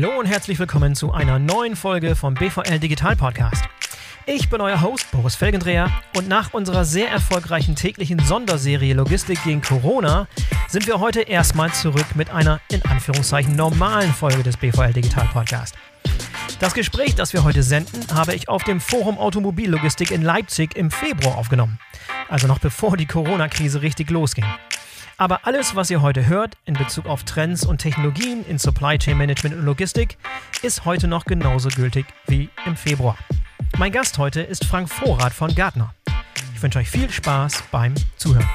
Hallo und herzlich willkommen zu einer neuen Folge vom BVL Digital Podcast. Ich bin euer Host Boris Felgendreher und nach unserer sehr erfolgreichen täglichen Sonderserie Logistik gegen Corona sind wir heute erstmal zurück mit einer in Anführungszeichen normalen Folge des BVL Digital Podcast. Das Gespräch, das wir heute senden, habe ich auf dem Forum Automobillogistik in Leipzig im Februar aufgenommen. Also noch bevor die Corona-Krise richtig losging. Aber alles, was ihr heute hört in Bezug auf Trends und Technologien in Supply Chain Management und Logistik, ist heute noch genauso gültig wie im Februar. Mein Gast heute ist Frank Vorrat von Gartner. Ich wünsche euch viel Spaß beim Zuhören.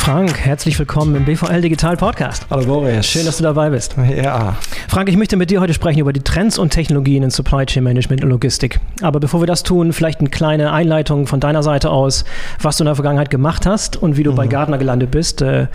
Frank, herzlich willkommen im BVL Digital Podcast. Hallo Boris. Schön, dass du dabei bist. Ja. Frank, ich möchte mit dir heute sprechen über die Trends und Technologien in Supply Chain Management und Logistik. Aber bevor wir das tun, vielleicht eine kleine Einleitung von deiner Seite aus, was du in der Vergangenheit gemacht hast und wie du mhm. bei Gartner gelandet bist. Äh,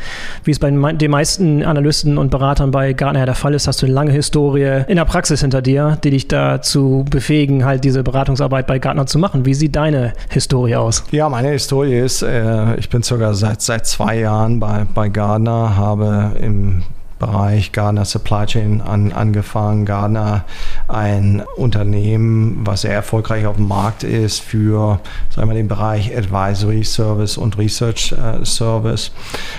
wie es bei den meisten Analysten und Beratern bei Gartner ja der Fall ist, hast du eine lange Historie in der Praxis hinter dir, die dich dazu befähigen, halt diese Beratungsarbeit bei Gartner zu machen. Wie sieht deine Historie aus? Ja, meine Historie ist, äh, ich bin sogar seit, seit zwei drei Jahren bei, bei Gardner, habe im Bereich Gardner Supply Chain an, angefangen. Gardner ein Unternehmen, was sehr erfolgreich auf dem Markt ist für sagen wir, den Bereich Advisory Service und Research äh, Service.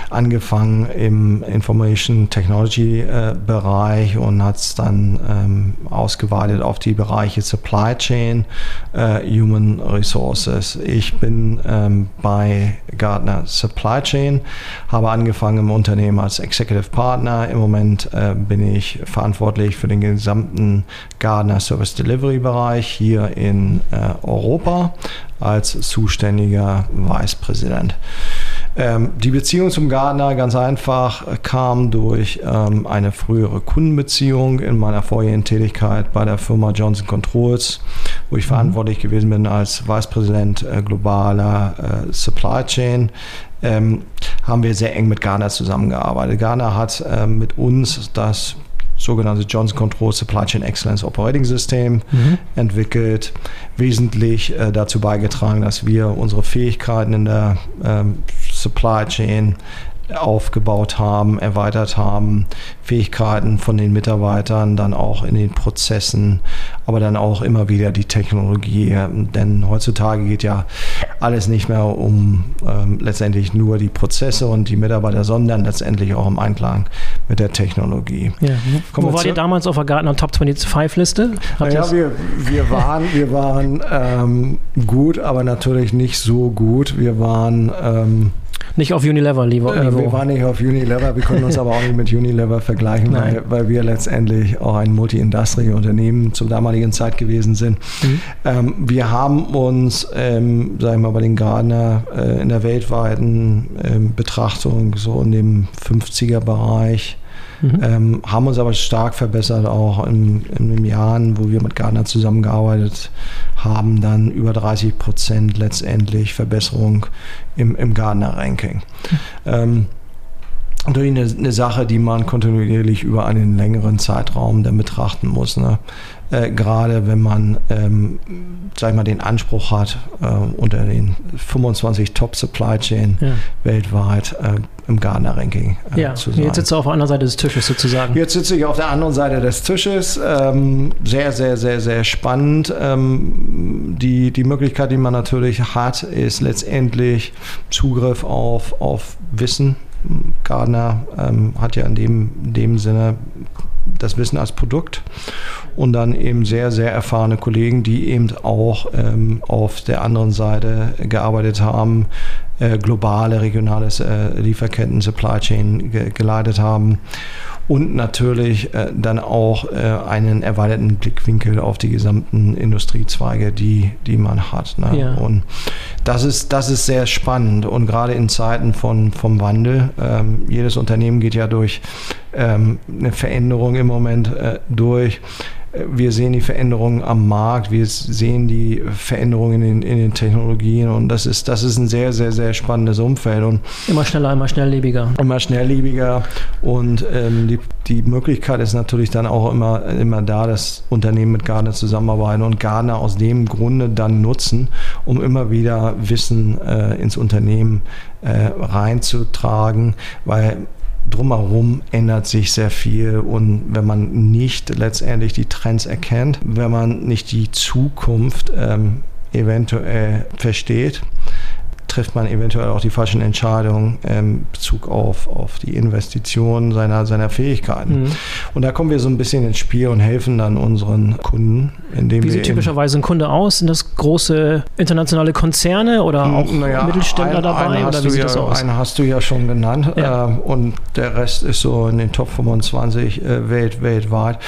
Angefangen im Information Technology äh, Bereich und hat es dann ähm, ausgeweitet auf die Bereiche Supply Chain, äh, Human Resources. Ich bin ähm, bei Gardner Supply Chain, habe angefangen im Unternehmen als Executive Partner im Moment äh, bin ich verantwortlich für den gesamten Gardner Service Delivery Bereich hier in äh, Europa als zuständiger Vice Präsident. Ähm, die Beziehung zum Gardner ganz einfach kam durch ähm, eine frühere Kundenbeziehung in meiner vorherigen Tätigkeit bei der Firma Johnson Controls, wo ich mhm. verantwortlich gewesen bin als Vice Präsident äh, globaler äh, Supply Chain ähm, haben wir sehr eng mit Ghana zusammengearbeitet. Ghana hat ähm, mit uns das sogenannte Johnson Control Supply Chain Excellence Operating System mhm. entwickelt, wesentlich äh, dazu beigetragen, dass wir unsere Fähigkeiten in der ähm, Supply Chain aufgebaut haben, erweitert haben, Fähigkeiten von den Mitarbeitern, dann auch in den Prozessen, aber dann auch immer wieder die Technologie. Denn heutzutage geht ja alles nicht mehr um ähm, letztendlich nur die Prozesse und die Mitarbeiter, sondern letztendlich auch im Einklang mit der Technologie. Ja. Wo war ihr damals auf der Gartner Top 25 Liste? ja, wir, wir waren, wir waren ähm, gut, aber natürlich nicht so gut. Wir waren ähm, nicht auf Unilever-Niveau. Äh, wir waren nicht auf Unilever, wir können uns aber auch nicht mit Unilever vergleichen, weil, weil, wir letztendlich auch ein Multi-Industry-Unternehmen zur damaligen Zeit gewesen sind. Mhm. Ähm, wir haben uns, ähm, sagen wir mal, bei den Gardner äh, in der weltweiten ähm, Betrachtung so in dem 50er-Bereich Mhm. Ähm, haben uns aber stark verbessert, auch in, in den Jahren, wo wir mit Gardner zusammengearbeitet haben, dann über 30 Prozent letztendlich Verbesserung im, im Gardner-Ranking. Mhm. Ähm, natürlich eine, eine, Sache, die man kontinuierlich über einen längeren Zeitraum dann betrachten muss. Ne? Äh, gerade wenn man, ähm, sag ich mal, den Anspruch hat, äh, unter den 25 Top Supply Chain ja. weltweit äh, im Gartner-Ranking äh, ja. zu sein. Jetzt sitzt du auf der anderen Seite des Tisches sozusagen. Jetzt sitze ich auf der anderen Seite des Tisches. Ähm, sehr, sehr, sehr, sehr spannend. Ähm, die, die Möglichkeit, die man natürlich hat, ist letztendlich Zugriff auf, auf Wissen. Gardner ähm, hat ja in dem, in dem Sinne das Wissen als Produkt. Und dann eben sehr, sehr erfahrene Kollegen, die eben auch ähm, auf der anderen Seite gearbeitet haben, äh, globale, regionale äh, Lieferketten, Supply Chain ge geleitet haben und natürlich äh, dann auch äh, einen erweiterten Blickwinkel auf die gesamten Industriezweige, die, die man hat. Ne? Ja. Und das ist, das ist sehr spannend und gerade in Zeiten von, vom Wandel, ähm, jedes Unternehmen geht ja durch ähm, eine Veränderung im Moment äh, durch. Wir sehen die Veränderungen am Markt, wir sehen die Veränderungen in, in, den Technologien und das ist, das ist ein sehr, sehr, sehr spannendes Umfeld. Und immer schneller, immer schnelllebiger. Immer schnelllebiger und ähm, die, die Möglichkeit ist natürlich dann auch immer, immer da, dass Unternehmen mit Gardner zusammenarbeiten und Gardner aus dem Grunde dann nutzen, um immer wieder Wissen äh, ins Unternehmen äh, reinzutragen, weil drumherum ändert sich sehr viel und wenn man nicht letztendlich die Trends erkennt, wenn man nicht die Zukunft ähm, eventuell versteht, trifft man eventuell auch die falschen Entscheidungen in Bezug auf, auf die Investition seiner, seiner Fähigkeiten. Mhm. Und da kommen wir so ein bisschen ins Spiel und helfen dann unseren Kunden, indem Wie sieht typischerweise ein Kunde aus? Sind das große internationale Konzerne oder auch naja, Mittelständler ein, dabei? Einen, oder wie sieht ja, das aus? einen hast du ja schon genannt ja. Äh, und der Rest ist so in den Top 25 äh, welt, weltweit.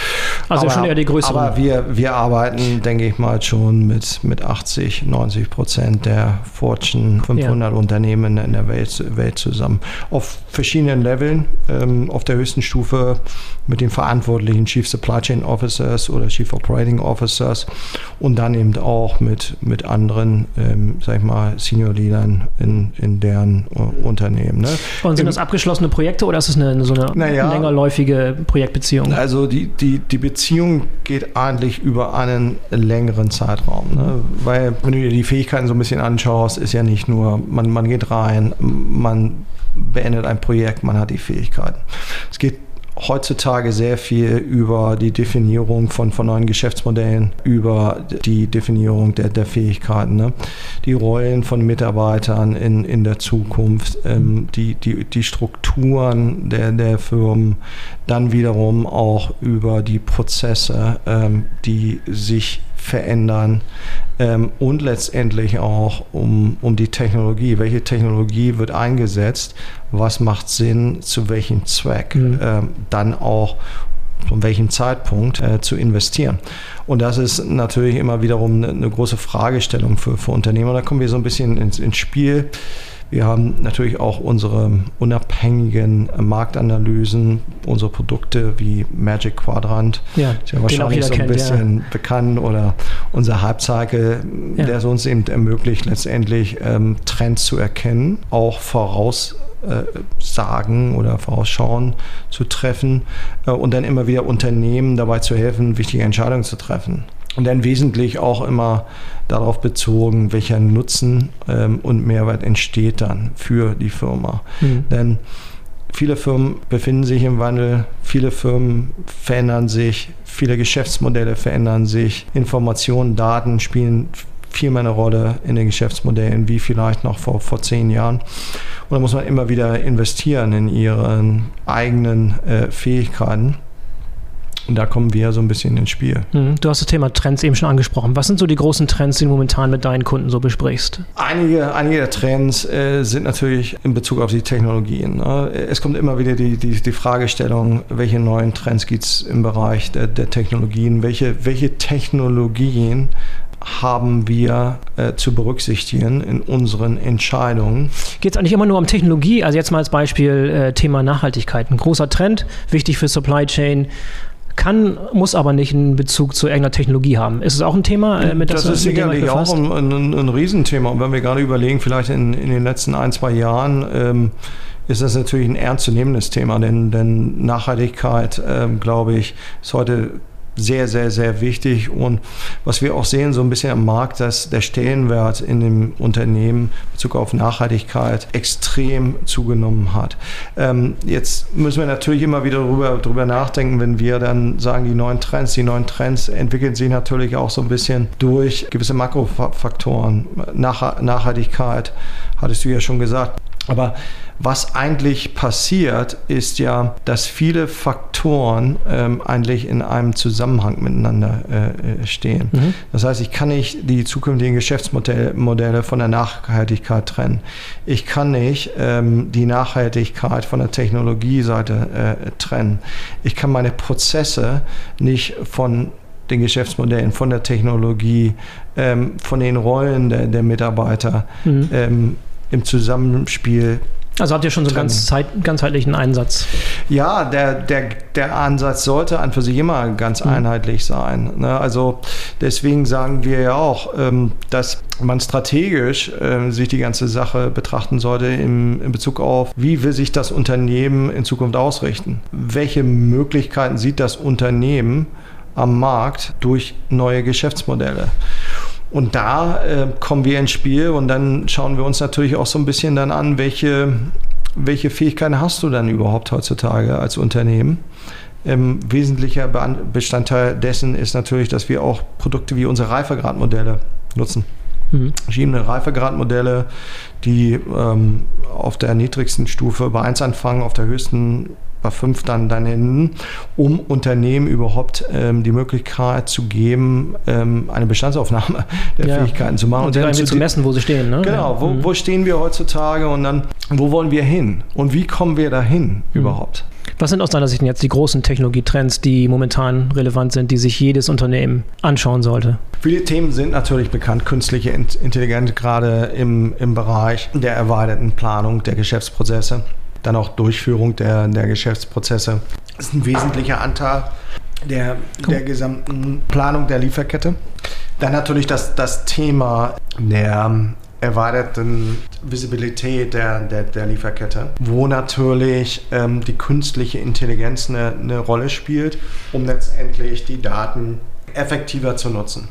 Also aber, schon eher die größeren. Aber wir, wir arbeiten, denke ich mal, schon mit, mit 80, 90 Prozent der Fortune 500 ja. Unternehmen in der Welt, Welt zusammen. Auf verschiedenen Leveln, ähm, auf der höchsten Stufe mit den verantwortlichen Chief Supply Chain Officers oder Chief Operating Officers und dann eben auch mit, mit anderen, ähm, sag ich mal, Senior Leadern in, in deren uh, Unternehmen. Ne? Und sind Im, das abgeschlossene Projekte oder ist es eine, so eine naja, längerläufige Projektbeziehung? Also die, die, die Beziehung geht eigentlich über einen längeren Zeitraum. Ne? Weil wenn du dir die Fähigkeiten so ein bisschen anschaust, ist ja nicht nur, man, man geht rein, man beendet ein Projekt, man hat die Fähigkeiten. Es geht heutzutage sehr viel über die Definierung von, von neuen Geschäftsmodellen, über die Definierung der, der Fähigkeiten, ne? die Rollen von Mitarbeitern in, in der Zukunft, ähm, die, die, die Strukturen der, der Firmen, dann wiederum auch über die Prozesse, ähm, die sich verändern ähm, und letztendlich auch um, um die Technologie. Welche Technologie wird eingesetzt? Was macht Sinn? Zu welchem Zweck? Mhm. Ähm, dann auch von welchem Zeitpunkt äh, zu investieren. Und das ist natürlich immer wiederum eine, eine große Fragestellung für, für Unternehmer. Da kommen wir so ein bisschen ins, ins Spiel. Wir haben natürlich auch unsere unabhängigen Marktanalysen, unsere Produkte wie Magic Quadrant, ja, ist ja wahrscheinlich so ein kennt, bisschen ja. bekannt, oder unser Hype-Cycle, ja. der es uns eben ermöglicht, letztendlich ähm, Trends zu erkennen, auch voraussagen oder vorausschauen zu treffen äh, und dann immer wieder Unternehmen dabei zu helfen, wichtige Entscheidungen zu treffen. Und dann wesentlich auch immer darauf bezogen, welcher Nutzen ähm, und Mehrwert entsteht dann für die Firma. Mhm. Denn viele Firmen befinden sich im Wandel, viele Firmen verändern sich, viele Geschäftsmodelle verändern sich, Informationen, Daten spielen viel mehr eine Rolle in den Geschäftsmodellen wie vielleicht noch vor, vor zehn Jahren. Und da muss man immer wieder investieren in ihren eigenen äh, Fähigkeiten. Und da kommen wir so ein bisschen ins Spiel. Mhm. Du hast das Thema Trends eben schon angesprochen. Was sind so die großen Trends, die du momentan mit deinen Kunden so besprichst? Einige, einige der Trends äh, sind natürlich in Bezug auf die Technologien. Ne? Es kommt immer wieder die, die, die Fragestellung, welche neuen Trends gibt es im Bereich der, der Technologien? Welche, welche Technologien haben wir äh, zu berücksichtigen in unseren Entscheidungen. Geht es eigentlich immer nur um Technologie? Also jetzt mal als Beispiel äh, Thema Nachhaltigkeit. Ein großer Trend, wichtig für Supply Chain kann, muss aber nicht einen Bezug zu irgendeiner Technologie haben. Ist es auch ein Thema, äh, mit das, das ist sicherlich auch ein, ein, ein, Riesenthema. Und wenn wir gerade überlegen, vielleicht in, in den letzten ein, zwei Jahren, ähm, ist das natürlich ein ernstzunehmendes Thema, denn, denn Nachhaltigkeit, ähm, glaube ich, ist heute sehr, sehr, sehr wichtig. Und was wir auch sehen, so ein bisschen am Markt, dass der Stellenwert in dem Unternehmen in Bezug auf Nachhaltigkeit extrem zugenommen hat. Ähm, jetzt müssen wir natürlich immer wieder darüber, darüber nachdenken, wenn wir dann sagen, die neuen Trends, die neuen Trends entwickeln sich natürlich auch so ein bisschen durch gewisse Makrofaktoren. Nach, Nachhaltigkeit, hattest du ja schon gesagt. Aber was eigentlich passiert, ist ja, dass viele Faktoren ähm, eigentlich in einem Zusammenhang miteinander äh, stehen. Mhm. Das heißt, ich kann nicht die zukünftigen Geschäftsmodelle von der Nachhaltigkeit trennen. Ich kann nicht ähm, die Nachhaltigkeit von der Technologieseite äh, trennen. Ich kann meine Prozesse nicht von den Geschäftsmodellen, von der Technologie, ähm, von den Rollen der, der Mitarbeiter mhm. ähm, im Zusammenspiel also habt ihr schon so einen ganz ganzheitlichen Einsatz? Ja, der, der, der Ansatz sollte an für sich immer ganz mhm. einheitlich sein. Ne? Also deswegen sagen wir ja auch, ähm, dass man strategisch äh, sich die ganze Sache betrachten sollte im, in Bezug auf, wie will sich das Unternehmen in Zukunft ausrichten? Welche Möglichkeiten sieht das Unternehmen am Markt durch neue Geschäftsmodelle? Und da äh, kommen wir ins Spiel und dann schauen wir uns natürlich auch so ein bisschen dann an, welche, welche Fähigkeiten hast du dann überhaupt heutzutage als Unternehmen? Ähm, wesentlicher Bestandteil dessen ist natürlich, dass wir auch Produkte wie unsere Reifegradmodelle nutzen. Mhm. Verschiedene Reifegradmodelle, die ähm, auf der niedrigsten Stufe bei 1 anfangen, auf der höchsten bei 5 dann, dann hinten, um Unternehmen überhaupt ähm, die Möglichkeit zu geben, ähm, eine Bestandsaufnahme der ja. Fähigkeiten zu machen. Und, und dann zu, zu messen, wo sie stehen. Ne? Genau, ja. wo, mhm. wo stehen wir heutzutage und dann, wo wollen wir hin? Und wie kommen wir dahin mhm. überhaupt? Was sind aus deiner Sicht jetzt die großen Technologietrends, die momentan relevant sind, die sich jedes Unternehmen anschauen sollte? Viele Themen sind natürlich bekannt. Künstliche Intelligenz, gerade im, im Bereich der erweiterten Planung der Geschäftsprozesse, dann auch Durchführung der, der Geschäftsprozesse. Das ist ein wesentlicher Anteil der, der gesamten Planung der Lieferkette. Dann natürlich das, das Thema der erweiterten Visibilität der, der, der Lieferkette, wo natürlich ähm, die künstliche Intelligenz eine, eine Rolle spielt, um letztendlich die Daten effektiver zu nutzen.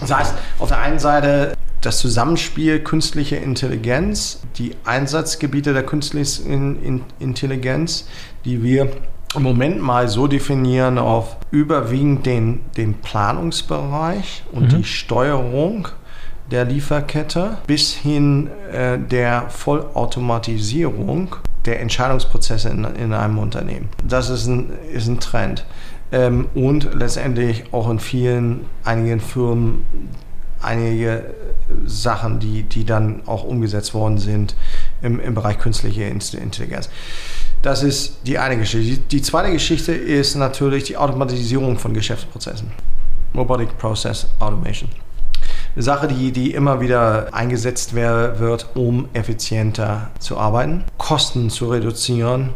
Das heißt, auf der einen Seite das Zusammenspiel künstliche Intelligenz, die Einsatzgebiete der künstlichen Intelligenz, die wir im Moment mal so definieren auf überwiegend den, den Planungsbereich und mhm. die Steuerung der Lieferkette bis hin äh, der Vollautomatisierung der Entscheidungsprozesse in, in einem Unternehmen. Das ist ein, ist ein Trend. Ähm, und letztendlich auch in vielen, einigen Firmen einige Sachen, die, die dann auch umgesetzt worden sind im, im Bereich künstliche Intelligenz. Das ist die eine Geschichte. Die, die zweite Geschichte ist natürlich die Automatisierung von Geschäftsprozessen. Robotic Process Automation eine Sache, die, die immer wieder eingesetzt wird, um effizienter zu arbeiten, Kosten zu reduzieren,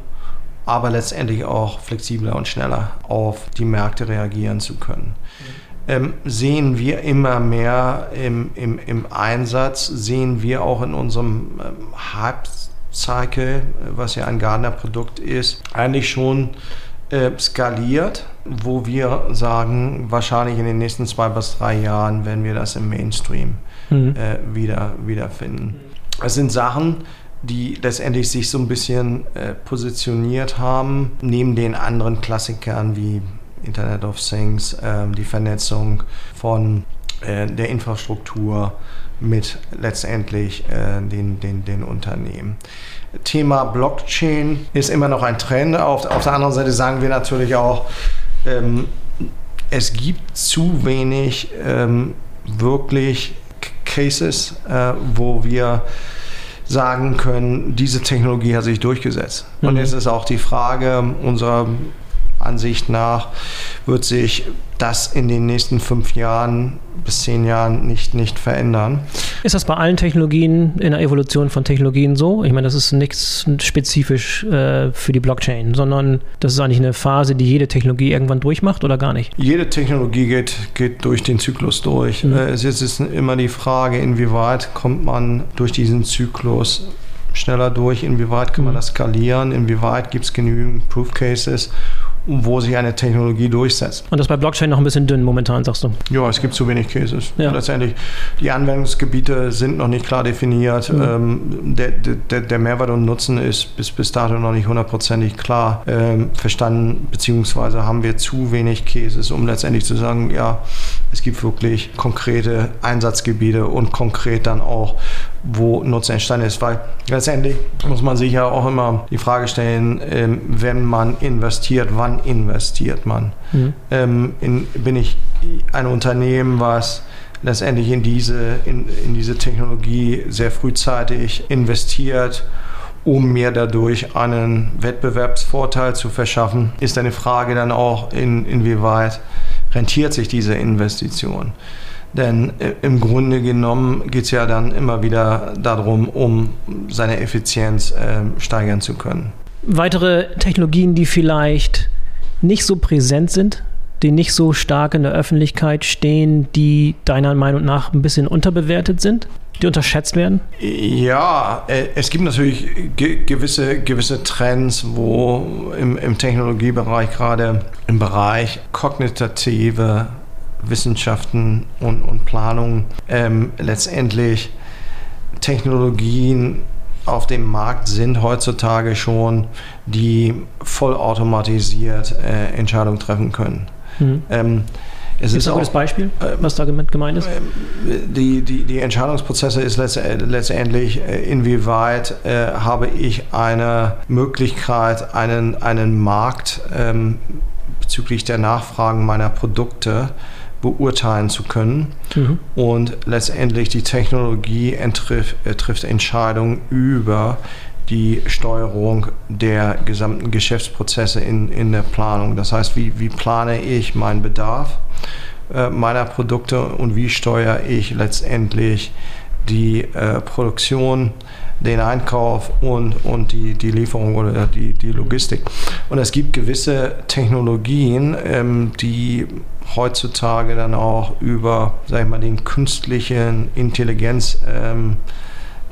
aber letztendlich auch flexibler und schneller auf die Märkte reagieren zu können. Ähm, sehen wir immer mehr im, im, im Einsatz, sehen wir auch in unserem ähm, Hype Cycle, was ja ein Gardner-Produkt ist, eigentlich schon äh, skaliert, wo wir sagen, wahrscheinlich in den nächsten zwei bis drei Jahren werden wir das im Mainstream mhm. äh, wieder wiederfinden. Es sind Sachen, die letztendlich sich so ein bisschen äh, positioniert haben, neben den anderen Klassikern wie Internet of Things, ähm, die Vernetzung von äh, der Infrastruktur mit letztendlich äh, den, den, den Unternehmen. Thema Blockchain ist immer noch ein Trend. Auf, auf der anderen Seite sagen wir natürlich auch, ähm, es gibt zu wenig ähm, wirklich Cases, äh, wo wir sagen können, diese Technologie hat sich durchgesetzt. Mhm. Und jetzt ist auch die Frage unserer Ansicht nach, wird sich das in den nächsten fünf Jahren bis zehn Jahren nicht, nicht verändern. Ist das bei allen Technologien, in der Evolution von Technologien so? Ich meine, das ist nichts spezifisch äh, für die Blockchain, sondern das ist eigentlich eine Phase, die jede Technologie irgendwann durchmacht oder gar nicht? Jede Technologie geht, geht durch den Zyklus durch. Mhm. Äh, es ist immer die Frage, inwieweit kommt man durch diesen Zyklus schneller durch, inwieweit kann man mhm. das skalieren, inwieweit gibt es genügend Proof Cases wo sich eine Technologie durchsetzt. Und das bei Blockchain noch ein bisschen dünn momentan, sagst du? Ja, es gibt zu wenig Cases. Ja. Letztendlich, die Anwendungsgebiete sind noch nicht klar definiert. Mhm. Ähm, der, der, der, Mehrwert und Nutzen ist bis, bis dato noch nicht hundertprozentig klar ähm, verstanden, beziehungsweise haben wir zu wenig Cases, um letztendlich zu sagen, ja, es gibt wirklich konkrete Einsatzgebiete und konkret dann auch wo Nutzen entstanden ist. Weil letztendlich muss man sich ja auch immer die Frage stellen, ähm, wenn man investiert, wann investiert man? Mhm. Ähm, in, bin ich ein Unternehmen, was letztendlich in diese, in, in diese Technologie sehr frühzeitig investiert, um mir dadurch einen Wettbewerbsvorteil zu verschaffen, ist eine Frage dann auch, in, inwieweit rentiert sich diese Investition. Denn äh, im Grunde genommen geht es ja dann immer wieder darum, um seine Effizienz äh, steigern zu können. Weitere Technologien, die vielleicht nicht so präsent sind, die nicht so stark in der Öffentlichkeit stehen, die deiner Meinung nach ein bisschen unterbewertet sind? Die unterschätzt werden? Ja, äh, es gibt natürlich gewisse, gewisse Trends, wo im, im Technologiebereich, gerade im Bereich kognitative Wissenschaften und, und Planung ähm, letztendlich Technologien auf dem Markt sind heutzutage schon, die vollautomatisiert äh, Entscheidungen treffen können. Mhm. Ähm, es ist, ist ein gutes Beispiel, äh, was da gemeint ist? Äh, die, die, die Entscheidungsprozesse ist letztendlich, äh, inwieweit äh, habe ich eine Möglichkeit, einen, einen Markt ähm, bezüglich der Nachfragen meiner Produkte beurteilen zu können. Mhm. Und letztendlich die Technologie entriff, trifft Entscheidungen über die Steuerung der gesamten Geschäftsprozesse in, in der Planung. Das heißt, wie, wie plane ich meinen Bedarf äh, meiner Produkte und wie steuere ich letztendlich die äh, Produktion, den Einkauf und, und die, die Lieferung oder die, die Logistik. Und es gibt gewisse Technologien, ähm, die heutzutage dann auch über, sag ich mal, den künstlichen Intelligenz ähm,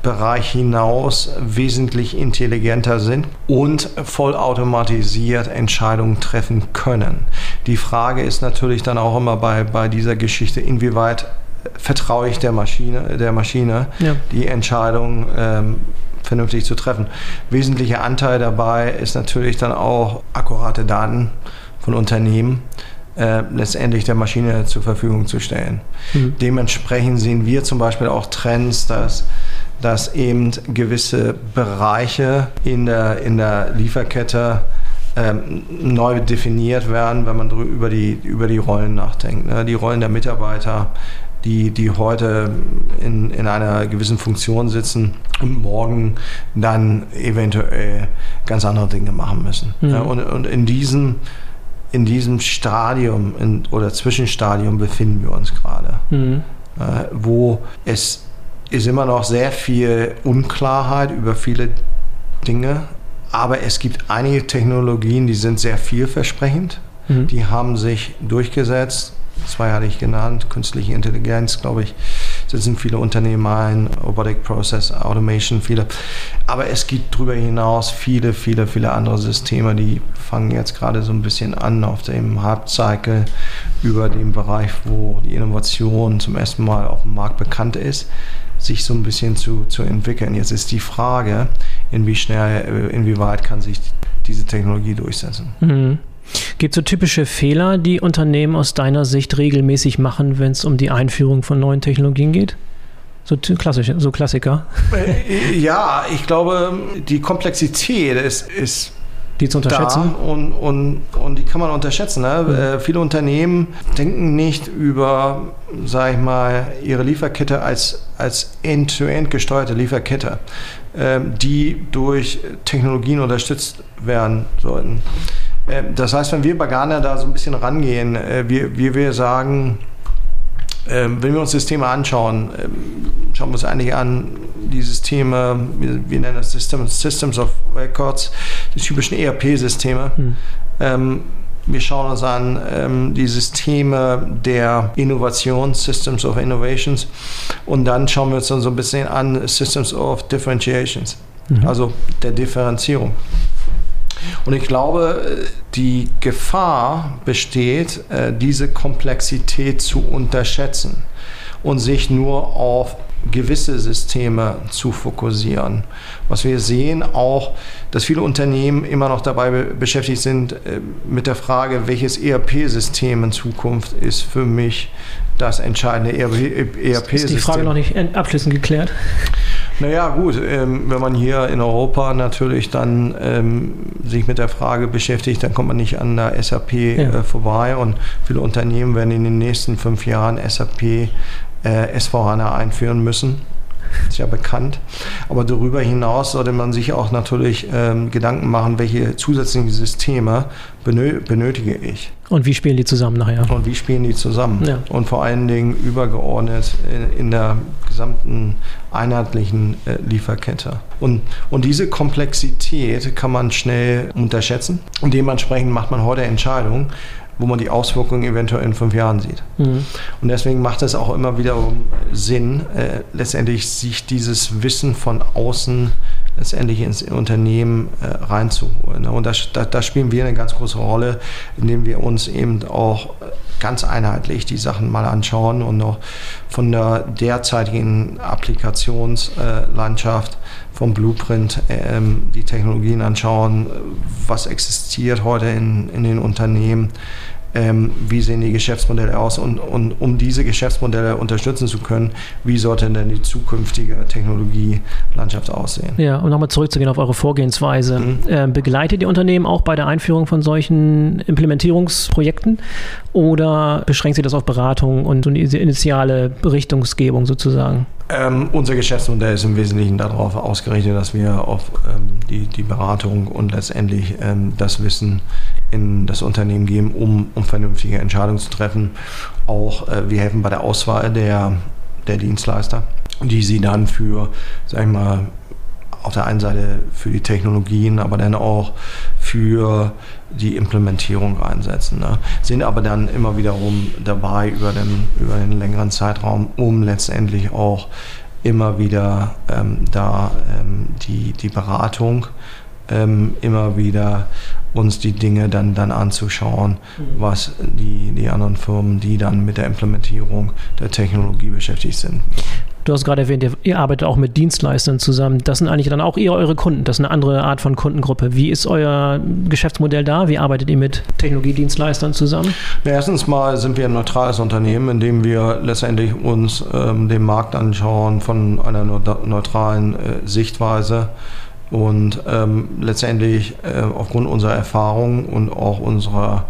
Bereich hinaus wesentlich intelligenter sind und vollautomatisiert Entscheidungen treffen können. Die Frage ist natürlich dann auch immer bei, bei dieser Geschichte, inwieweit vertraue ich der Maschine, der Maschine ja. die Entscheidung ähm, vernünftig zu treffen. Wesentlicher Anteil dabei ist natürlich dann auch akkurate Daten von Unternehmen äh, letztendlich der Maschine zur Verfügung zu stellen. Mhm. Dementsprechend sehen wir zum Beispiel auch Trends, dass dass eben gewisse Bereiche in der, in der Lieferkette ähm, neu definiert werden, wenn man über die, über die Rollen nachdenkt. Ne? Die Rollen der Mitarbeiter, die, die heute in, in einer gewissen Funktion sitzen und morgen dann eventuell ganz andere Dinge machen müssen. Mhm. Ja, und, und in diesem in diesem Stadium in, oder Zwischenstadium befinden wir uns gerade, mhm. äh, wo es ist immer noch sehr viel Unklarheit über viele Dinge. Aber es gibt einige Technologien, die sind sehr vielversprechend. Mhm. Die haben sich durchgesetzt. Zwei hatte ich genannt. Künstliche Intelligenz, glaube ich, setzen viele Unternehmen ein. Robotic Process Automation, viele. Aber es gibt darüber hinaus viele, viele, viele andere Systeme, die fangen jetzt gerade so ein bisschen an auf dem Halbcycle über den Bereich, wo die Innovation zum ersten Mal auf dem Markt bekannt ist sich so ein bisschen zu, zu entwickeln. Jetzt ist die Frage, inwie schnell, inwieweit kann sich diese Technologie durchsetzen. Mhm. Gibt es so typische Fehler, die Unternehmen aus deiner Sicht regelmäßig machen, wenn es um die Einführung von neuen Technologien geht? So, klassisch, so Klassiker. Äh, ja, ich glaube, die Komplexität ist, ist die zu unterschätzen? und, und, und die kann man unterschätzen. Ne? Mhm. Äh, viele Unternehmen denken nicht über, sag ich mal, ihre Lieferkette als, als end-to-end gesteuerte Lieferkette, äh, die durch Technologien unterstützt werden sollten. Äh, das heißt, wenn wir bei Ghana da so ein bisschen rangehen, äh, wir, wir, wir sagen, ähm, wenn wir uns das Thema anschauen, ähm, schauen wir uns eigentlich an, die Systeme, wir, wir nennen das System, Systems of Records, die typischen ERP-Systeme. Hm. Ähm, wir schauen uns an ähm, die Systeme der Innovation, Systems of Innovations, und dann schauen wir uns dann so ein bisschen an Systems of Differentiations, mhm. also der Differenzierung. Und ich glaube, die Gefahr besteht, äh, diese Komplexität zu unterschätzen und sich nur auf gewisse Systeme zu fokussieren. Was wir sehen auch, dass viele Unternehmen immer noch dabei beschäftigt sind äh, mit der Frage, welches ERP-System in Zukunft ist für mich das entscheidende ERP-System. E ist die Frage noch nicht abschließend geklärt? Naja, gut, ähm, wenn man hier in Europa natürlich dann ähm, sich mit der Frage beschäftigt, dann kommt man nicht an der SAP ja. äh, vorbei und viele Unternehmen werden in den nächsten fünf Jahren SAP äh, S4HANA einführen müssen ist ja bekannt. Aber darüber hinaus sollte man sich auch natürlich ähm, Gedanken machen, welche zusätzlichen Systeme benö benötige ich. Und wie spielen die zusammen nachher? Und wie spielen die zusammen? Ja. Und vor allen Dingen übergeordnet in, in der gesamten einheitlichen äh, Lieferkette. Und, und diese Komplexität kann man schnell unterschätzen. Und dementsprechend macht man heute Entscheidungen, wo man die Auswirkungen eventuell in fünf Jahren sieht. Mhm. Und deswegen macht es auch immer wieder Sinn, äh, letztendlich sich dieses Wissen von außen letztendlich ins Unternehmen äh, reinzuholen. Ne? Und da, da, da, spielen wir eine ganz große Rolle, indem wir uns eben auch ganz einheitlich die Sachen mal anschauen und auch von der derzeitigen Applikationslandschaft vom Blueprint ähm, die Technologien anschauen, was existiert heute in, in den Unternehmen, ähm, wie sehen die Geschäftsmodelle aus und, und um diese Geschäftsmodelle unterstützen zu können, wie sollte denn die zukünftige Technologielandschaft aussehen? Ja, um nochmal zurückzugehen auf eure Vorgehensweise. Mhm. Äh, begleitet ihr Unternehmen auch bei der Einführung von solchen Implementierungsprojekten oder beschränkt sich das auf Beratung und, und diese initiale Richtungsgebung sozusagen? Ähm, unser Geschäftsmodell ist im Wesentlichen darauf ausgerichtet, dass wir auf ähm, die, die Beratung und letztendlich ähm, das Wissen in das Unternehmen geben, um, um vernünftige Entscheidungen zu treffen. Auch äh, wir helfen bei der Auswahl der, der Dienstleister, die sie dann für, sag ich mal, auf der einen Seite für die Technologien, aber dann auch für die Implementierung einsetzen. Ne? Sind aber dann immer wiederum dabei über den, über den längeren Zeitraum, um letztendlich auch immer wieder ähm, da ähm, die, die Beratung ähm, immer wieder uns die Dinge dann, dann anzuschauen, mhm. was die, die anderen Firmen, die dann mit der Implementierung der Technologie beschäftigt sind. Du hast gerade erwähnt, ihr, ihr, arbeitet auch mit Dienstleistern zusammen. Das sind eigentlich dann auch ihr eure Kunden. Das ist eine andere Art von Kundengruppe. Wie ist euer Geschäftsmodell da? Wie arbeitet ihr mit Technologiedienstleistern zusammen? Na, erstens mal sind wir ein neutrales Unternehmen, in dem wir letztendlich uns ähm, den Markt anschauen von einer neutralen äh, Sichtweise und ähm, letztendlich äh, aufgrund unserer Erfahrung und auch unserer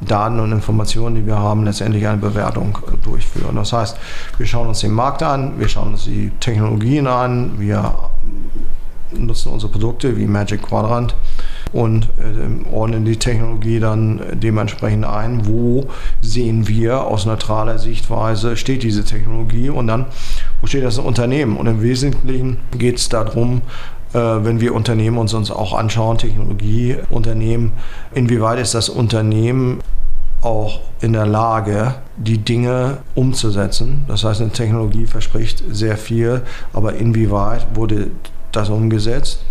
Daten und Informationen, die wir haben, letztendlich eine Bewertung durchführen. Das heißt, wir schauen uns den Markt an, wir schauen uns die Technologien an, wir nutzen unsere Produkte wie Magic Quadrant und äh, ordnen die Technologie dann dementsprechend ein, wo sehen wir aus neutraler Sichtweise steht diese Technologie und dann, wo steht das Unternehmen. Und im Wesentlichen geht es darum, wenn wir Unternehmen uns, uns auch anschauen, Technologieunternehmen, inwieweit ist das Unternehmen auch in der Lage, die Dinge umzusetzen. Das heißt, eine Technologie verspricht sehr viel, aber inwieweit wurde das umgesetzt?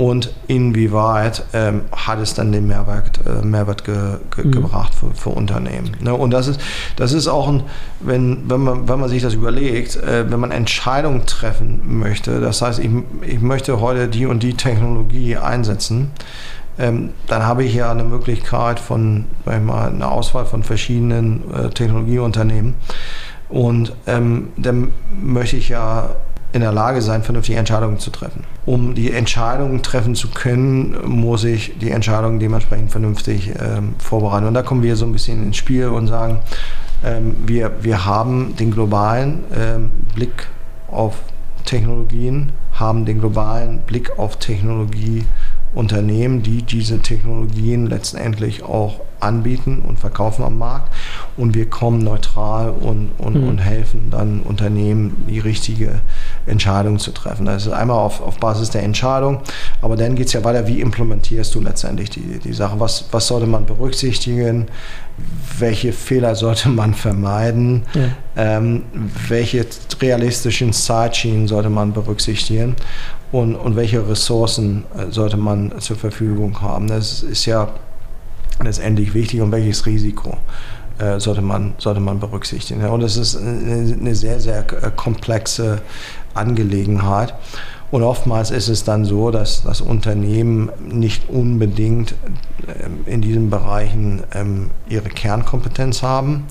Und inwieweit ähm, hat es dann den Mehrwert, äh, Mehrwert ge, ge, mhm. gebracht für, für Unternehmen. Ne? Und das ist, das ist auch ein, wenn, wenn, man, wenn man sich das überlegt, äh, wenn man Entscheidungen treffen möchte, das heißt, ich, ich möchte heute die und die Technologie einsetzen, ähm, dann habe ich ja eine Möglichkeit von, sag mal, eine Auswahl von verschiedenen äh, Technologieunternehmen. Und ähm, dann möchte ich ja in der Lage sein, vernünftige Entscheidungen zu treffen. Um die Entscheidungen treffen zu können, muss ich die Entscheidungen dementsprechend vernünftig ähm, vorbereiten. Und da kommen wir so ein bisschen ins Spiel und sagen, ähm, wir, wir haben den globalen ähm, Blick auf Technologien, haben den globalen Blick auf Technologieunternehmen, die diese Technologien letztendlich auch anbieten und verkaufen am Markt. Und wir kommen neutral und, und, mhm. und helfen dann Unternehmen, die richtige Entscheidungen zu treffen. Das ist einmal auf, auf Basis der Entscheidung, aber dann geht es ja weiter, wie implementierst du letztendlich die, die Sache? Was, was sollte man berücksichtigen? Welche Fehler sollte man vermeiden? Ja. Ähm, welche realistischen Zeitschienen sollte man berücksichtigen? Und, und welche Ressourcen äh, sollte man zur Verfügung haben? Das ist ja letztendlich wichtig und welches Risiko äh, sollte, man, sollte man berücksichtigen. Und es ist eine sehr, sehr äh, komplexe Angelegenheit. Und oftmals ist es dann so, dass das Unternehmen nicht unbedingt ähm, in diesen Bereichen ähm, ihre Kernkompetenz haben.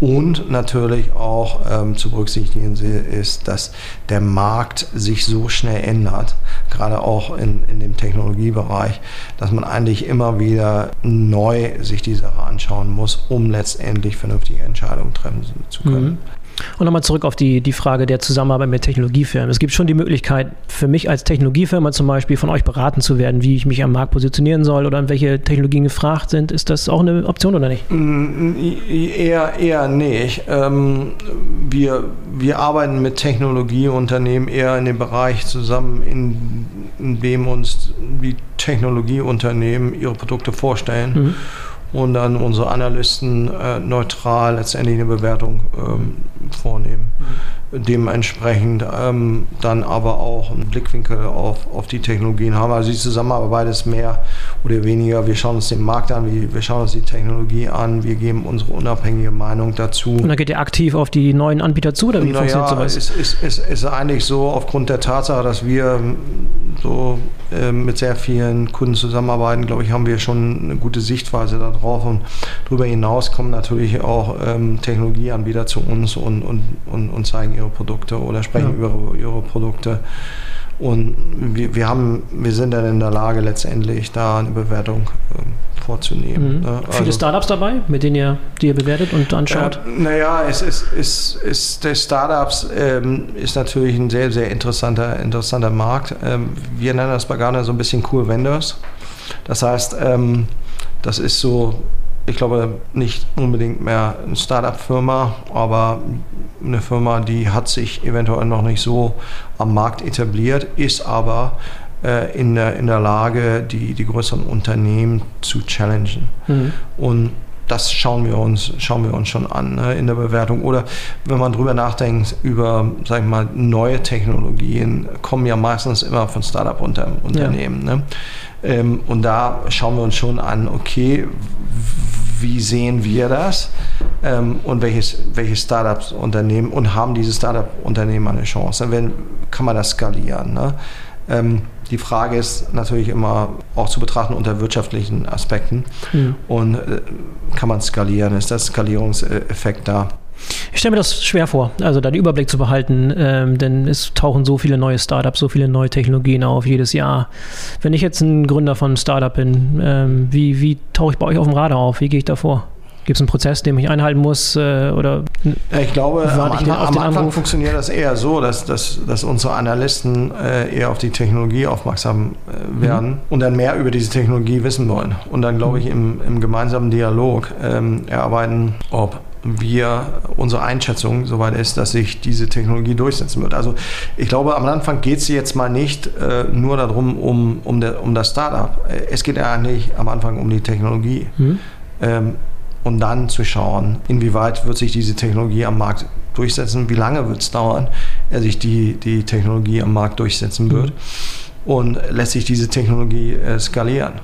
Und natürlich auch ähm, zu berücksichtigen ist, dass der Markt sich so schnell ändert, gerade auch in, in dem Technologiebereich, dass man eigentlich immer wieder neu sich die Sache anschauen muss, um letztendlich vernünftige Entscheidungen treffen zu können. Mhm. Und nochmal zurück auf die, die Frage der Zusammenarbeit mit Technologiefirmen. Es gibt schon die Möglichkeit, für mich als Technologiefirma zum Beispiel von euch beraten zu werden, wie ich mich am Markt positionieren soll oder an welche Technologien gefragt sind. Ist das auch eine Option oder nicht? Mm, eher, eher nicht. Ähm, wir, wir arbeiten mit Technologieunternehmen eher in dem Bereich zusammen, in, in dem uns die Technologieunternehmen ihre Produkte vorstellen. Mhm und dann unsere Analysten äh, neutral letztendlich eine Bewertung ähm, vornehmen. Dementsprechend ähm, dann aber auch einen Blickwinkel auf, auf die Technologien haben. Also die Zusammenarbeit ist mehr oder weniger, wir schauen uns den Markt an, wir, wir schauen uns die Technologie an, wir geben unsere unabhängige Meinung dazu. Und dann geht ihr aktiv auf die neuen Anbieter zu oder wie naja, funktioniert sowas? Es ist, ist, ist eigentlich so, aufgrund der Tatsache, dass wir so äh, mit sehr vielen Kunden zusammenarbeiten, glaube ich, haben wir schon eine gute Sichtweise darauf und darüber hinaus kommen natürlich auch ähm, Technologieanbieter zu uns und, und, und, und zeigen ihre Produkte oder sprechen ja. über ihre Produkte. Und wir, wir, haben, wir sind dann in der Lage, letztendlich da eine Bewertung äh, vorzunehmen. Mhm. Ne? Also, Viele Startups dabei, mit denen ihr, die ihr bewertet und anschaut? Äh, naja, es ist, ist, ist der Startups ähm, ist natürlich ein sehr, sehr interessanter, interessanter Markt. Ähm, wir nennen das bei Gartner so ein bisschen Cool Vendors. Das heißt, ähm, das ist so ich glaube, nicht unbedingt mehr eine Startup-Firma, aber eine Firma, die hat sich eventuell noch nicht so am Markt etabliert, ist aber äh, in, der, in der Lage, die, die größeren Unternehmen zu challengen. Mhm. Und das schauen wir uns, schauen wir uns schon an ne, in der Bewertung. Oder wenn man drüber nachdenkt, über, sag ich mal, neue Technologien, kommen ja meistens immer von Startup-Unternehmen. Ja. Ne? Ähm, und da schauen wir uns schon an, okay, wie sehen wir das ähm, und welches, welche Startups Unternehmen und haben diese Startup-Unternehmen eine Chance? Wenn, kann man das skalieren? Ne? Ähm, die Frage ist natürlich immer auch zu betrachten unter wirtschaftlichen Aspekten. Mhm. Und äh, kann man skalieren? Ist das Skalierungseffekt da? Ich stelle mir das schwer vor, also da den Überblick zu behalten, ähm, denn es tauchen so viele neue Startups, so viele neue Technologien auf jedes Jahr. Wenn ich jetzt ein Gründer von einem Startup bin, ähm, wie, wie tauche ich bei euch auf dem Radar auf? Wie gehe ich da vor? Gibt es einen Prozess, den ich einhalten muss? Äh, oder ich glaube, am, ich am Anfang funktioniert das eher so, dass, dass, dass unsere Analysten äh, eher auf die Technologie aufmerksam äh, werden mhm. und dann mehr über diese Technologie wissen wollen. Und dann, glaube ich, im, im gemeinsamen Dialog ähm, erarbeiten, ob wir unsere Einschätzung soweit ist, dass sich diese Technologie durchsetzen wird. Also ich glaube, am Anfang geht es jetzt mal nicht äh, nur darum, um, um, der, um das Startup. Es geht eigentlich am Anfang um die Technologie. Mhm. Ähm, und dann zu schauen, inwieweit wird sich diese Technologie am Markt durchsetzen, wie lange wird es dauern, er sich die, die Technologie am Markt durchsetzen wird mhm. und lässt sich diese Technologie äh, skalieren.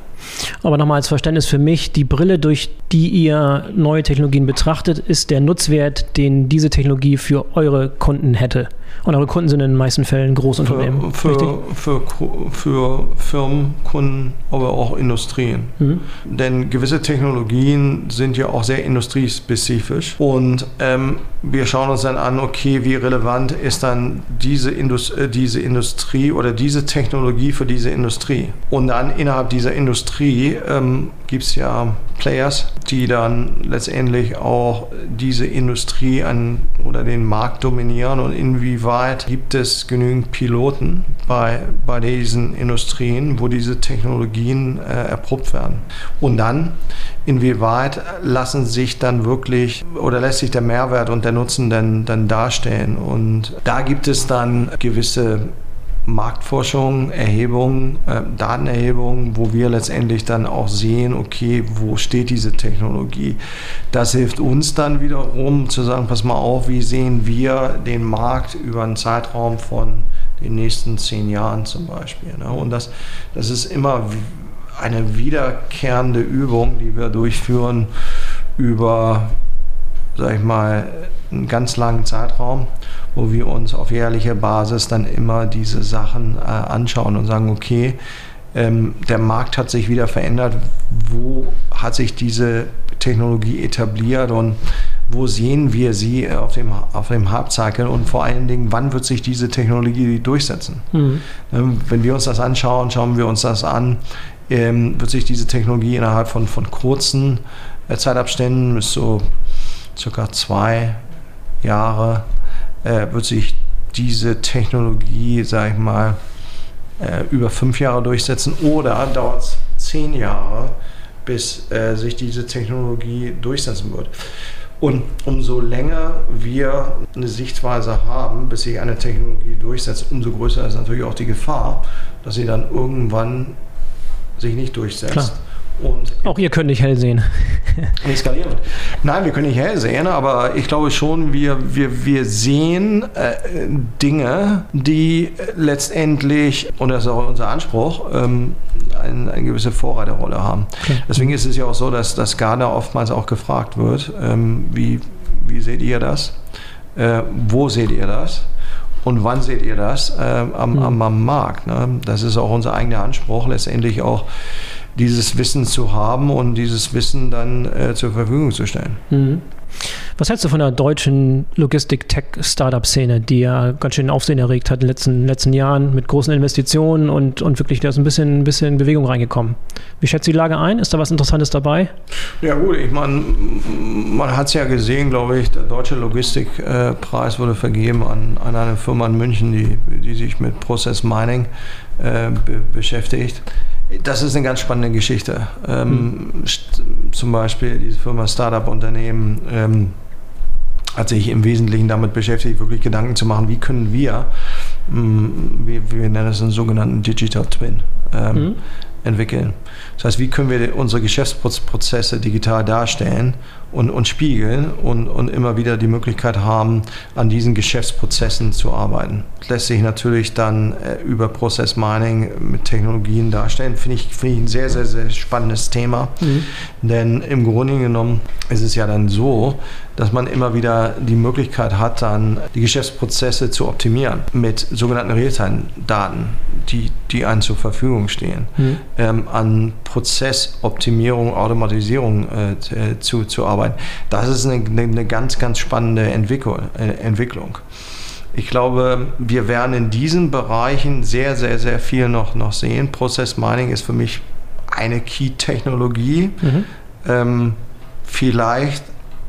Aber nochmal als Verständnis für mich, die Brille, durch die ihr neue Technologien betrachtet, ist der Nutzwert, den diese Technologie für eure Kunden hätte. Und eure Kunden sind in den meisten Fällen Großunternehmen. Für, für, für, für Firmen, Kunden, aber auch Industrien. Mhm. Denn gewisse Technologien sind ja auch sehr industriespezifisch. Und ähm, wir schauen uns dann an, okay, wie relevant ist dann diese, Indust äh, diese Industrie oder diese Technologie für diese Industrie. Und dann innerhalb dieser Industrie ähm, gibt es ja Players, die dann letztendlich auch diese Industrie an, oder den Markt dominieren und inwieweit gibt es genügend Piloten bei, bei diesen Industrien, wo diese Technologien äh, erprobt werden. Und dann, inwieweit lassen sich dann wirklich oder lässt sich der Mehrwert und der Nutzen dann, dann darstellen. Und da gibt es dann gewisse Marktforschung, Erhebung, äh, Datenerhebung, wo wir letztendlich dann auch sehen, okay, wo steht diese Technologie. Das hilft uns dann wiederum zu sagen, pass mal auf, wie sehen wir den Markt über einen Zeitraum von den nächsten zehn Jahren zum Beispiel. Ne? Und das, das ist immer eine wiederkehrende Übung, die wir durchführen über, sag ich mal, einen ganz langen Zeitraum wo wir uns auf jährlicher Basis dann immer diese Sachen äh, anschauen und sagen, okay, ähm, der Markt hat sich wieder verändert, wo hat sich diese Technologie etabliert und wo sehen wir sie auf dem, auf dem Halbcycle und vor allen Dingen, wann wird sich diese Technologie durchsetzen? Mhm. Ähm, wenn wir uns das anschauen, schauen wir uns das an, ähm, wird sich diese Technologie innerhalb von, von kurzen äh, Zeitabständen, bis so circa zwei Jahre, äh, wird sich diese Technologie, sag ich mal, äh, über fünf Jahre durchsetzen oder dauert es zehn Jahre, bis äh, sich diese Technologie durchsetzen wird. Und umso länger wir eine Sichtweise haben, bis sich eine Technologie durchsetzt, umso größer ist natürlich auch die Gefahr, dass sie dann irgendwann sich nicht durchsetzt. Klar. Und auch ihr könnt nicht hell sehen. nicht skalieren. Nein, wir können nicht hell sehen, aber ich glaube schon, wir, wir, wir sehen äh, Dinge, die letztendlich, und das ist auch unser Anspruch, ähm, eine, eine, gewisse Vorreiterrolle haben. Okay. Deswegen ist es ja auch so, dass, dass Garda oftmals auch gefragt wird, ähm, wie, wie seht ihr das? Äh, wo seht ihr das? Und wann seht ihr das äh, am, mhm. am, am, Markt? Ne? Das ist auch unser eigener Anspruch, letztendlich auch dieses Wissen zu haben und dieses Wissen dann äh, zur Verfügung zu stellen. Mhm. Was hältst du von der deutschen Logistik-Tech-Startup-Szene, die ja ganz schön Aufsehen erregt hat in den letzten, letzten Jahren mit großen Investitionen und, und wirklich, da ist ein bisschen, ein bisschen Bewegung reingekommen. Wie schätzt du die Lage ein? Ist da was Interessantes dabei? Ja gut, ich meine, man hat es ja gesehen, glaube ich, der Deutsche Logistikpreis wurde vergeben an, an eine Firma in München, die, die sich mit Process Mining äh, be beschäftigt. Das ist eine ganz spannende Geschichte. Ähm, hm. Zum Beispiel diese Firma Startup-Unternehmen ähm, hat sich im Wesentlichen damit beschäftigt, wirklich Gedanken zu machen, wie können wir, ähm, wir, wir nennen das einen sogenannten Digital Twin, ähm, mhm entwickeln. Das heißt, wie können wir unsere Geschäftsprozesse digital darstellen und, und spiegeln und, und immer wieder die Möglichkeit haben, an diesen Geschäftsprozessen zu arbeiten. Das lässt sich natürlich dann äh, über Process Mining mit Technologien darstellen. Finde ich, find ich ein sehr, sehr, sehr spannendes Thema. Mhm. Denn im Grunde genommen ist es ja dann so, dass man immer wieder die Möglichkeit hat, dann die Geschäftsprozesse zu optimieren mit sogenannten Realtime-Daten, die, die einem zur Verfügung stehen, mhm. ähm, an Prozessoptimierung, Automatisierung äh, äh zu, zu arbeiten. Das ist eine, eine ganz, ganz spannende Entwicklung. Äh, Entwicklung. Ich glaube, wir werden in diesen Bereichen sehr, sehr, sehr viel noch, noch sehen. Process Mining ist für mich eine Key-Technologie. Mhm. Ähm, vielleicht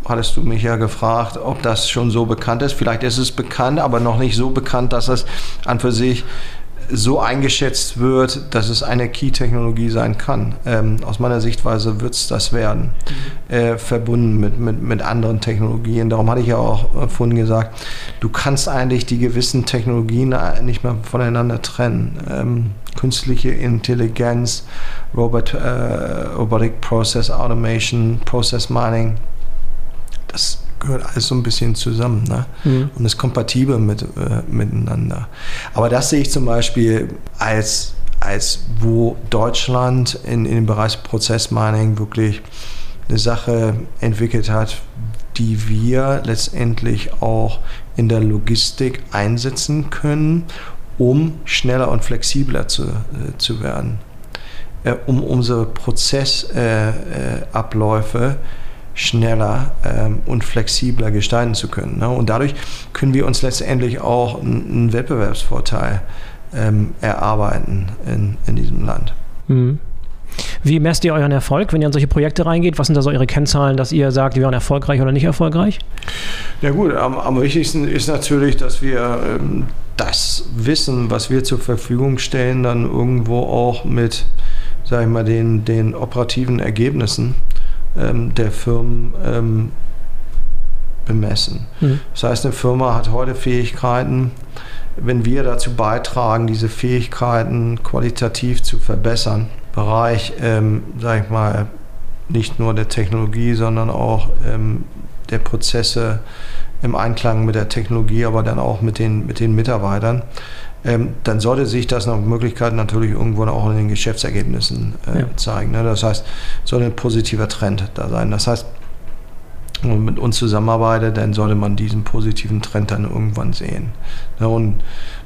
hattest du mich ja gefragt, ob das schon so bekannt ist. Vielleicht ist es bekannt, aber noch nicht so bekannt, dass es an für sich so eingeschätzt wird, dass es eine Key-Technologie sein kann. Ähm, aus meiner Sichtweise wird es das werden, mhm. äh, verbunden mit, mit, mit anderen Technologien. Darum hatte ich ja auch äh, vorhin gesagt, du kannst eigentlich die gewissen Technologien nicht mehr voneinander trennen. Ähm, künstliche Intelligenz, Robot, äh, Robotic Process Automation, Process Mining, das gehört alles so ein bisschen zusammen ne? Mhm. und ist kompatibel mit, äh, miteinander. Aber das sehe ich zum Beispiel als, als wo Deutschland in, in dem Bereich Prozessmining wirklich eine Sache entwickelt hat, die wir letztendlich auch in der Logistik einsetzen können, um schneller und flexibler zu, äh, zu werden, äh, um unsere Prozessabläufe äh, äh schneller ähm, und flexibler gestalten zu können. Ne? Und dadurch können wir uns letztendlich auch einen Wettbewerbsvorteil ähm, erarbeiten in, in diesem Land. Mhm. Wie messt ihr euren Erfolg, wenn ihr in solche Projekte reingeht? Was sind da so eure Kennzahlen, dass ihr sagt, wir waren erfolgreich oder nicht erfolgreich? Ja gut, am, am wichtigsten ist natürlich, dass wir ähm, das Wissen, was wir zur Verfügung stellen, dann irgendwo auch mit, sag ich mal, den, den operativen Ergebnissen ähm, der Firmen ähm, bemessen. Mhm. Das heißt, eine Firma hat heute Fähigkeiten, wenn wir dazu beitragen, diese Fähigkeiten qualitativ zu verbessern, Bereich, ähm, sage ich mal, nicht nur der Technologie, sondern auch ähm, der Prozesse im Einklang mit der Technologie, aber dann auch mit den, mit den Mitarbeitern, ähm, dann sollte sich das nach Möglichkeit natürlich irgendwo auch in den Geschäftsergebnissen äh, ja. zeigen. Ne? Das heißt, soll ein positiver Trend da sein. Das heißt, wenn man mit uns zusammenarbeitet, dann sollte man diesen positiven Trend dann irgendwann sehen. Ne? Und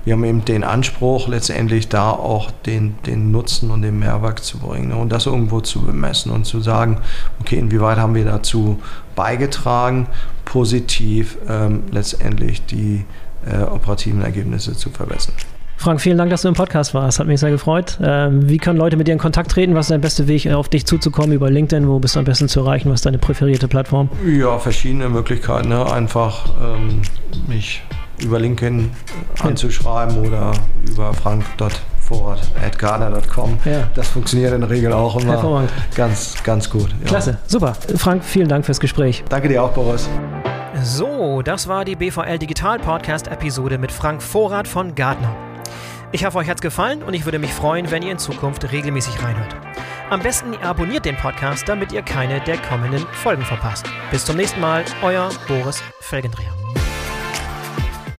wir haben eben den Anspruch, letztendlich da auch den, den Nutzen und den Mehrwert zu bringen ne? und das irgendwo zu bemessen und zu sagen, okay, inwieweit haben wir dazu beigetragen, positiv ähm, letztendlich die äh, operativen Ergebnisse zu verbessern. Frank, vielen Dank, dass du im Podcast warst. Hat mich sehr gefreut. Ähm, wie können Leute mit dir in Kontakt treten? Was ist der beste Weg, auf dich zuzukommen? Über LinkedIn? Wo bist du am besten zu erreichen? Was ist deine präferierte Plattform? Ja, verschiedene Möglichkeiten. Ne? Einfach ähm, mich über LinkedIn anzuschreiben oder über frank.vorrat.garner.com. Ja. Das funktioniert in der Regel auch immer ganz, ganz gut. Ja. Klasse, super. Frank, vielen Dank fürs Gespräch. Danke dir auch, Boris. So, das war die BVL Digital Podcast Episode mit Frank Vorrat von Gartner. Ich hoffe, euch hat's gefallen und ich würde mich freuen, wenn ihr in Zukunft regelmäßig reinhört. Am besten ihr abonniert den Podcast, damit ihr keine der kommenden Folgen verpasst. Bis zum nächsten Mal, euer Boris Felgendreher.